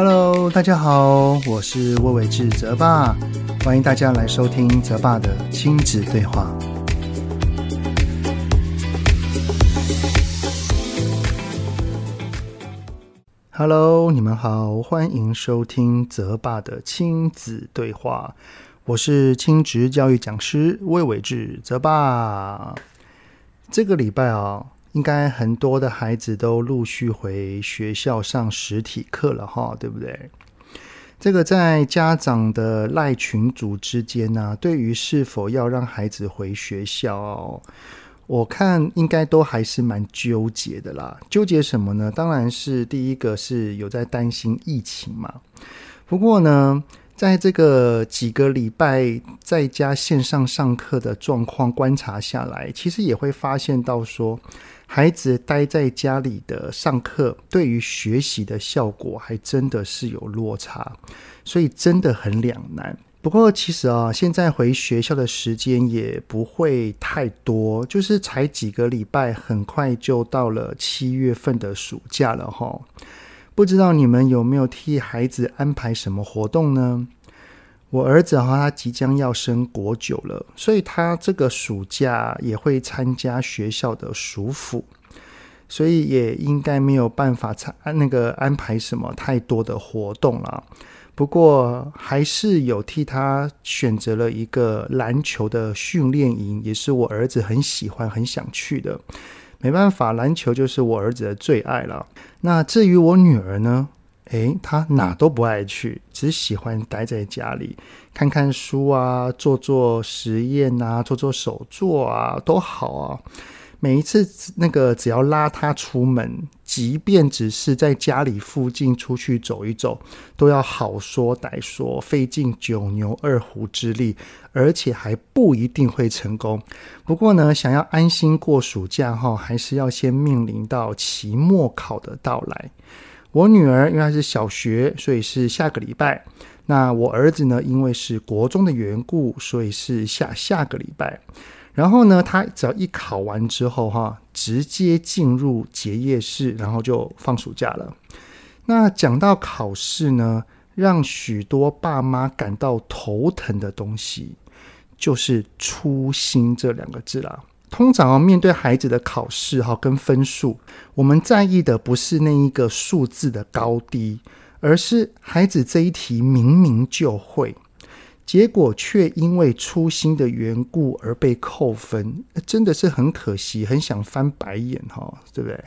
Hello，大家好，我是魏玮志泽爸，欢迎大家来收听泽爸的亲子对话。Hello，你们好，欢迎收听泽爸的亲子对话。我是亲职教育讲师魏玮志泽爸。这个礼拜啊，应该很多的孩子都陆续回学校上实体课了哈，对不对？这个在家长的赖群组之间呢，对于是否要让孩子回学校，我看应该都还是蛮纠结的啦。纠结什么呢？当然是第一个是有在担心疫情嘛。不过呢，在这个几个礼拜在家线上上课的状况观察下来，其实也会发现到说，孩子待在家里的上课，对于学习的效果还真的是有落差，所以真的很两难。不过，其实啊，现在回学校的时间也不会太多，就是才几个礼拜，很快就到了七月份的暑假了哈。不知道你们有没有替孩子安排什么活动呢？我儿子哈，他即将要升国九了，所以他这个暑假也会参加学校的暑辅，所以也应该没有办法参那个安排什么太多的活动了。不过还是有替他选择了一个篮球的训练营，也是我儿子很喜欢、很想去的。没办法，篮球就是我儿子的最爱了。那至于我女儿呢？诶，他哪都不爱去，只喜欢待在家里看看书啊，做做实验啊，做做手作啊，都好啊。每一次那个只要拉他出门，即便只是在家里附近出去走一走，都要好说歹说，费尽九牛二虎之力，而且还不一定会成功。不过呢，想要安心过暑假哈，还是要先面临到期末考的到来。我女儿因为她是小学，所以是下个礼拜；那我儿子呢，因为是国中的缘故，所以是下下个礼拜。然后呢，他只要一考完之后，哈，直接进入结业式，然后就放暑假了。那讲到考试呢，让许多爸妈感到头疼的东西，就是“粗心”这两个字啦。通常面对孩子的考试，哈，跟分数，我们在意的不是那一个数字的高低，而是孩子这一题明明就会。结果却因为粗心的缘故而被扣分，真的是很可惜，很想翻白眼哈，对不对？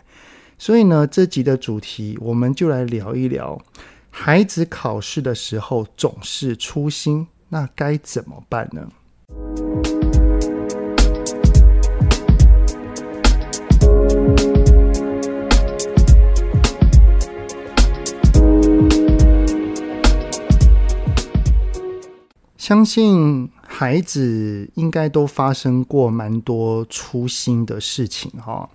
所以呢，这集的主题我们就来聊一聊，孩子考试的时候总是粗心，那该怎么办呢？相信孩子应该都发生过蛮多粗心的事情哈，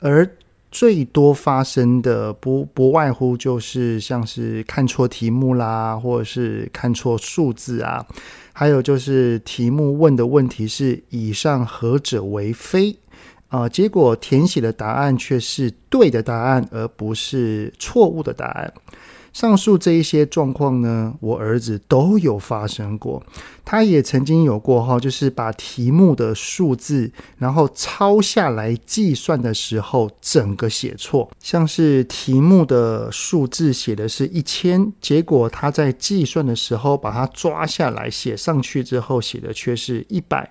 而最多发生的不不外乎就是像是看错题目啦，或者是看错数字啊，还有就是题目问的问题是以上何者为非啊，结果填写的答案却是对的答案，而不是错误的答案。上述这一些状况呢，我儿子都有发生过。他也曾经有过哈，就是把题目的数字，然后抄下来计算的时候，整个写错。像是题目的数字写的是一千，结果他在计算的时候把它抓下来写上去之后，写的却是一百。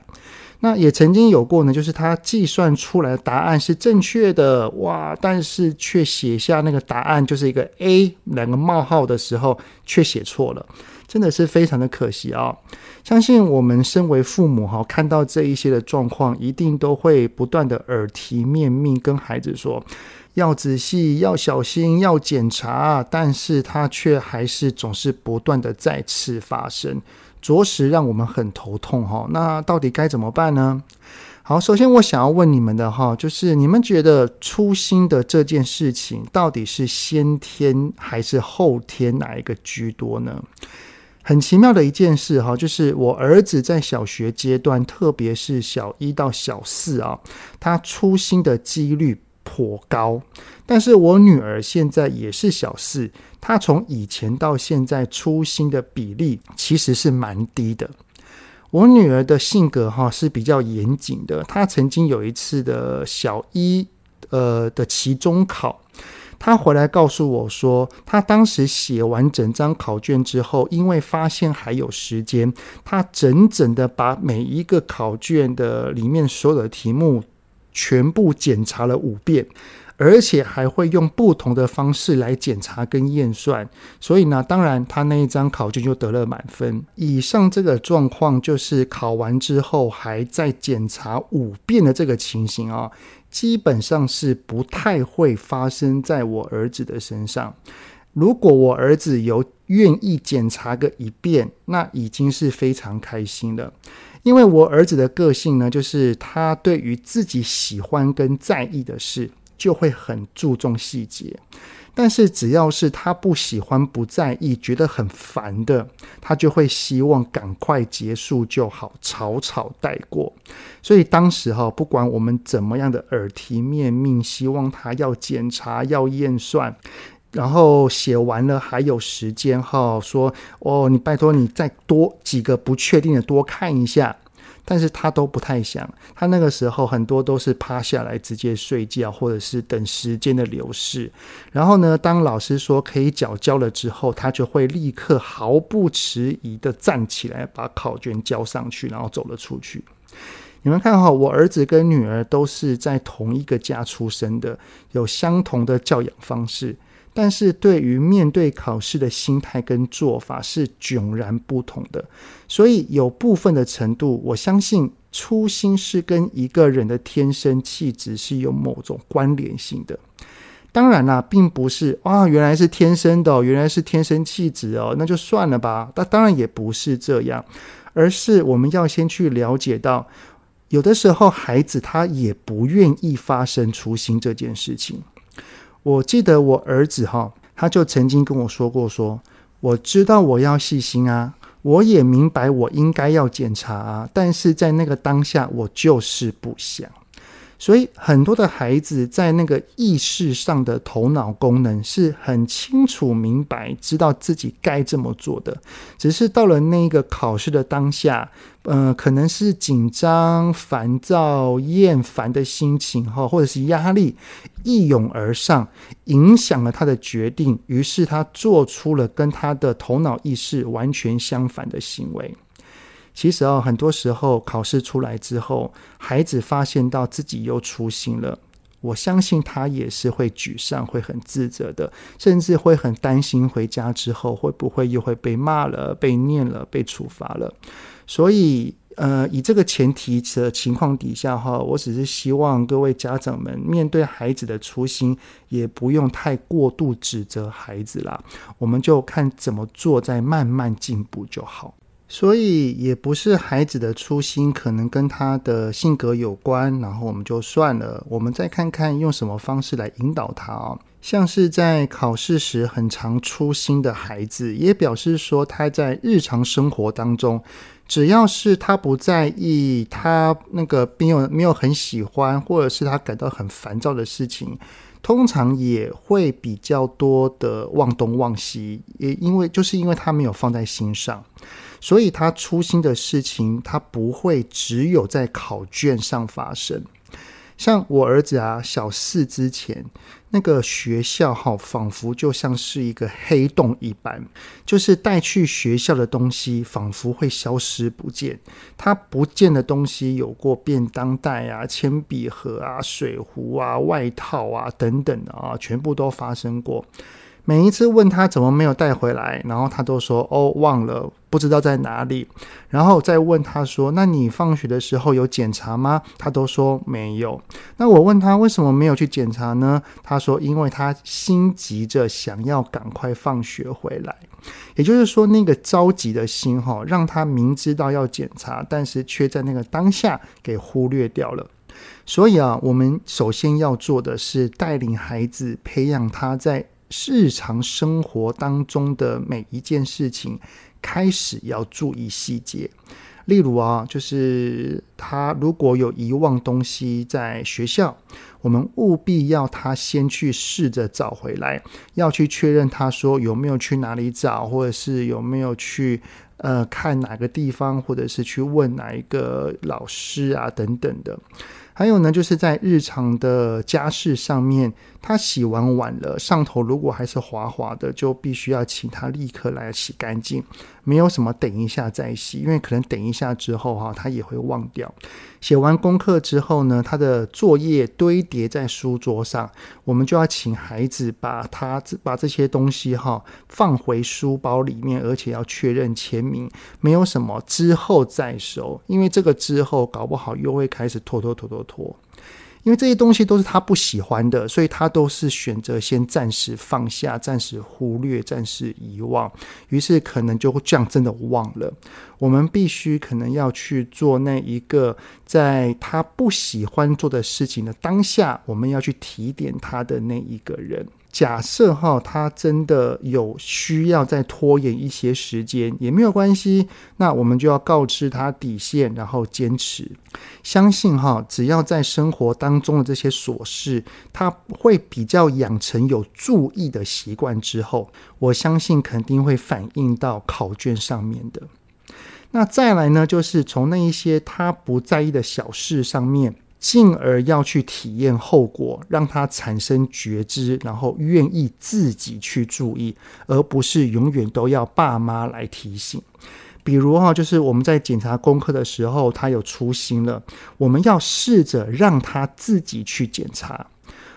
那也曾经有过呢，就是他计算出来的答案是正确的，哇，但是却写下那个答案就是一个 A 两个冒号的时候，却写错了，真的是非常的可惜啊、相信我们身为父母哈，看到这一些的状况，一定都会不断的耳提面命跟孩子说，要仔细，要小心，要检查，但是他却还是总是不断的再次发生。着实让我们很头痛哈，那到底该怎么办呢？好，首先我想要问你们的哈，就是你们觉得粗心的这件事情，到底是先天还是后天哪一个居多呢？很奇妙的一件事哈，就是我儿子在小学阶段，特别是小一到小四啊，他粗心的几率颇高。但是我女儿现在也是小四，她从以前到现在粗心的比例其实是蛮低的。我女儿的性格哈是比较严谨的，她曾经有一次的小一呃的期中考。他回来告诉我说，他当时写完整张考卷之后，因为发现还有时间，他整整的把每一个考卷的里面所有的题目全部检查了五遍，而且还会用不同的方式来检查跟验算。所以呢，当然他那一张考卷就得了满分。以上这个状况就是考完之后还在检查五遍的这个情形啊。基本上是不太会发生在我儿子的身上。如果我儿子有愿意检查个一遍，那已经是非常开心了。因为我儿子的个性呢，就是他对于自己喜欢跟在意的事，就会很注重细节。但是只要是他不喜欢、不在意、觉得很烦的，他就会希望赶快结束就好，草草带过。所以当时哈，不管我们怎么样的耳提面命，希望他要检查、要验算，然后写完了还有时间哈，说哦，你拜托你再多几个不确定的多看一下。但是他都不太想，他那个时候很多都是趴下来直接睡觉，或者是等时间的流逝。然后呢，当老师说可以缴交了之后，他就会立刻毫不迟疑地站起来，把考卷交上去，然后走了出去。你们看哈，我儿子跟女儿都是在同一个家出生的，有相同的教养方式。但是对于面对考试的心态跟做法是迥然不同的，所以有部分的程度，我相信初心是跟一个人的天生气质是有某种关联性的。当然啦，并不是啊，原来是天生的，原来是天生气质哦，那就算了吧。那当然也不是这样，而是我们要先去了解到，有的时候孩子他也不愿意发生初心这件事情。我记得我儿子哈，他就曾经跟我说过说，我知道我要细心啊，我也明白我应该要检查啊，但是在那个当下，我就是不想。所以很多的孩子在那个意识上的头脑功能是很清楚明白，知道自己该这么做的，只是到了那个考试的当下，呃，可能是紧张、烦躁、厌烦的心情哈，或者是压力一涌而上，影响了他的决定，于是他做出了跟他的头脑意识完全相反的行为。其实啊，很多时候考试出来之后，孩子发现到自己又粗心了，我相信他也是会沮丧、会很自责的，甚至会很担心回家之后会不会又会被骂了、被念了、被处罚了。所以，呃，以这个前提的情况底下哈，我只是希望各位家长们面对孩子的粗心，也不用太过度指责孩子啦，我们就看怎么做，再慢慢进步就好。所以也不是孩子的粗心，可能跟他的性格有关，然后我们就算了。我们再看看用什么方式来引导他啊？像是在考试时很常粗心的孩子，也表示说他在日常生活当中，只要是他不在意，他那个没有没有很喜欢，或者是他感到很烦躁的事情，通常也会比较多的忘东忘西，也因为就是因为他没有放在心上。所以他粗心的事情，他不会只有在考卷上发生。像我儿子啊，小四之前那个学校哈，仿佛就像是一个黑洞一般，就是带去学校的东西，仿佛会消失不见。他不见的东西有过便当袋啊、铅笔盒啊、水壶啊、外套啊等等的啊，全部都发生过。每一次问他怎么没有带回来，然后他都说哦，忘了，不知道在哪里。然后再问他说，那你放学的时候有检查吗？他都说没有。那我问他为什么没有去检查呢？他说因为他心急着想要赶快放学回来。也就是说，那个着急的心哈，让他明知道要检查，但是却在那个当下给忽略掉了。所以啊，我们首先要做的是带领孩子，培养他在日常生活当中的每一件事情，开始要注意细节，例如啊，就是他如果有遗忘东西在学校，我们务必要他先去试着找回来，要去确认他说有没有去哪里找，或者是有没有去呃看哪个地方，或者是去问哪一个老师啊等等的。还有呢，就是在日常的家事上面，他洗完碗了，上头如果还是滑滑的，就必须要请他立刻来洗干净。没有什么等一下再洗，因为可能等一下之后哈，他也会忘掉。写完功课之后呢，他的作业堆叠在书桌上，我们就要请孩子把他把这些东西哈放回书包里面，而且要确认签名，没有什么之后再收，因为这个之后搞不好又会开始拖拖拖拖拖。因为这些东西都是他不喜欢的，所以他都是选择先暂时放下、暂时忽略、暂时遗忘，于是可能就会这样真的忘了。我们必须可能要去做那一个在他不喜欢做的事情的当下，我们要去提点他的那一个人。假设哈，他真的有需要再拖延一些时间，也没有关系。那我们就要告知他底线，然后坚持。相信哈，只要在生活当中的这些琐事，他会比较养成有注意的习惯之后，我相信肯定会反映到考卷上面的。那再来呢，就是从那一些他不在意的小事上面。进而要去体验后果，让他产生觉知，然后愿意自己去注意，而不是永远都要爸妈来提醒。比如哈，就是我们在检查功课的时候，他有粗心了，我们要试着让他自己去检查。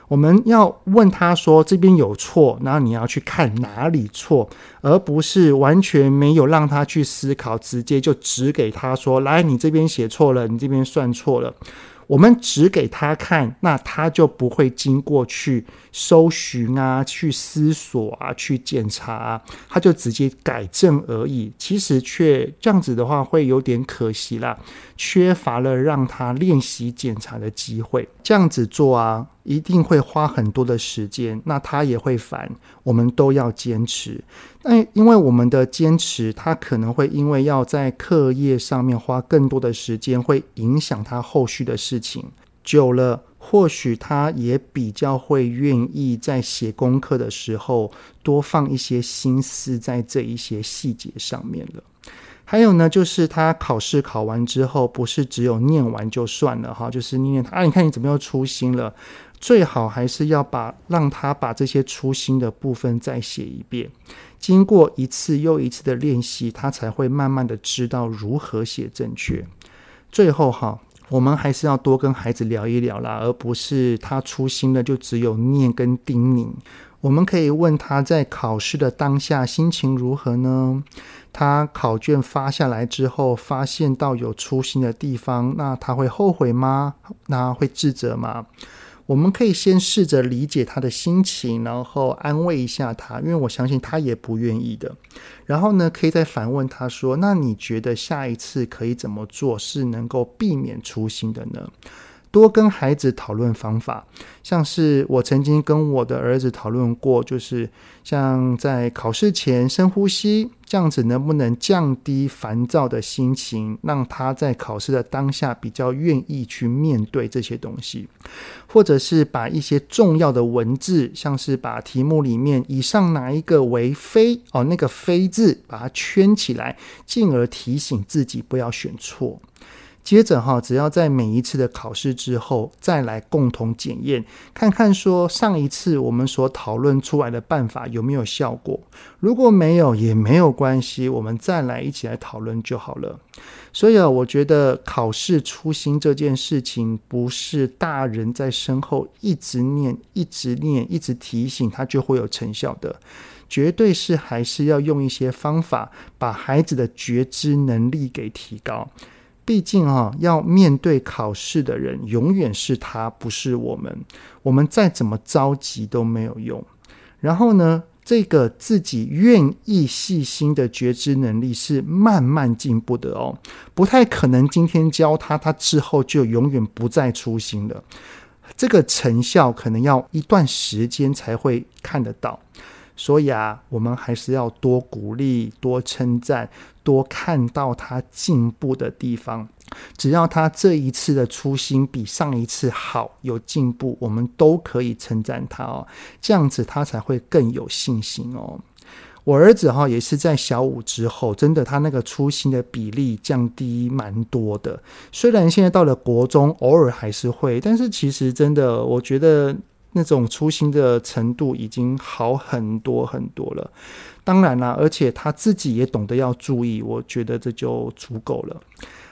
我们要问他说，这边有错，然后你要去看哪里错，而不是完全没有让他去思考，直接就指给他说，来，你这边写错了，你这边算错了。我们指给他看，那他就不会经过去搜寻啊、去思索啊、去检查，他就直接改正而已。其实却这样子的话，会有点可惜啦，缺乏了让他练习检查的机会。这样子做啊，一定会花很多的时间，那他也会烦。我们都要坚持。但因为我们的坚持，他可能会因为要在课业上面花更多的时间，会影响他后续的事情。久了，或许他也比较会愿意在写功课的时候多放一些心思在这一些细节上面了。还有呢，就是他考试考完之后，不是只有念完就算了哈，就是念念他啊，你看你怎么又粗心了？最好还是要把让他把这些粗心的部分再写一遍。经过一次又一次的练习，他才会慢慢的知道如何写正确。最后哈，我们还是要多跟孩子聊一聊啦，而不是他粗心了就只有念跟叮咛。我们可以问他在考试的当下心情如何呢？他考卷发下来之后，发现到有粗心的地方，那他会后悔吗？那会自责吗？我们可以先试着理解他的心情，然后安慰一下他，因为我相信他也不愿意的。然后呢，可以再反问他说：“那你觉得下一次可以怎么做，是能够避免粗心的呢？”多跟孩子讨论方法，像是我曾经跟我的儿子讨论过，就是像在考试前深呼吸，这样子能不能降低烦躁的心情，让他在考试的当下比较愿意去面对这些东西，或者是把一些重要的文字，像是把题目里面以上哪一个为非哦，那个非字把它圈起来，进而提醒自己不要选错。接着哈，只要在每一次的考试之后，再来共同检验，看看说上一次我们所讨论出来的办法有没有效果。如果没有也没有关系，我们再来一起来讨论就好了。所以啊，我觉得考试粗心这件事情，不是大人在身后一直念、一直念、一直提醒他就会有成效的，绝对是还是要用一些方法，把孩子的觉知能力给提高。毕竟啊，要面对考试的人永远是他，不是我们。我们再怎么着急都没有用。然后呢，这个自己愿意细心的觉知能力是慢慢进步的哦，不太可能今天教他，他之后就永远不再粗心了。这个成效可能要一段时间才会看得到。所以啊，我们还是要多鼓励、多称赞、多看到他进步的地方。只要他这一次的初心比上一次好，有进步，我们都可以称赞他哦。这样子他才会更有信心哦。我儿子哈也是在小五之后，真的他那个粗心的比例降低蛮多的。虽然现在到了国中，偶尔还是会，但是其实真的，我觉得。那种粗心的程度已经好很多很多了，当然啦，而且他自己也懂得要注意，我觉得这就足够了。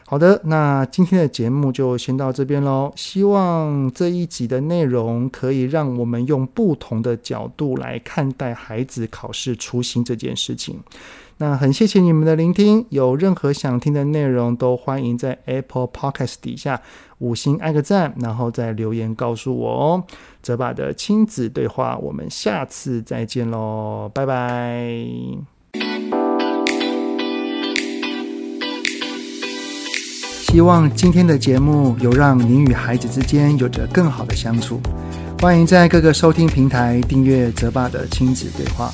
好的，那今天的节目就先到这边喽。希望这一集的内容可以让我们用不同的角度来看待孩子考试粗心这件事情。那很谢谢你们的聆听，有任何想听的内容，都欢迎在 Apple Podcast 底下五星按个赞，然后再留言告诉我哦。泽爸的亲子对话，我们下次再见喽，拜拜。希望今天的节目有让您与孩子之间有着更好的相处。欢迎在各个收听平台订阅泽爸的亲子对话。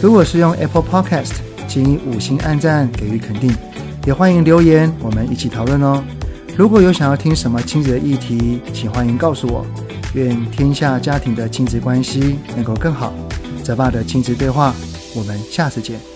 如果是用 Apple Podcast，请五星按赞给予肯定，也欢迎留言，我们一起讨论哦。如果有想要听什么亲子的议题，请欢迎告诉我。愿天下家庭的亲子关系能够更好。泽爸的亲子对话，我们下次见。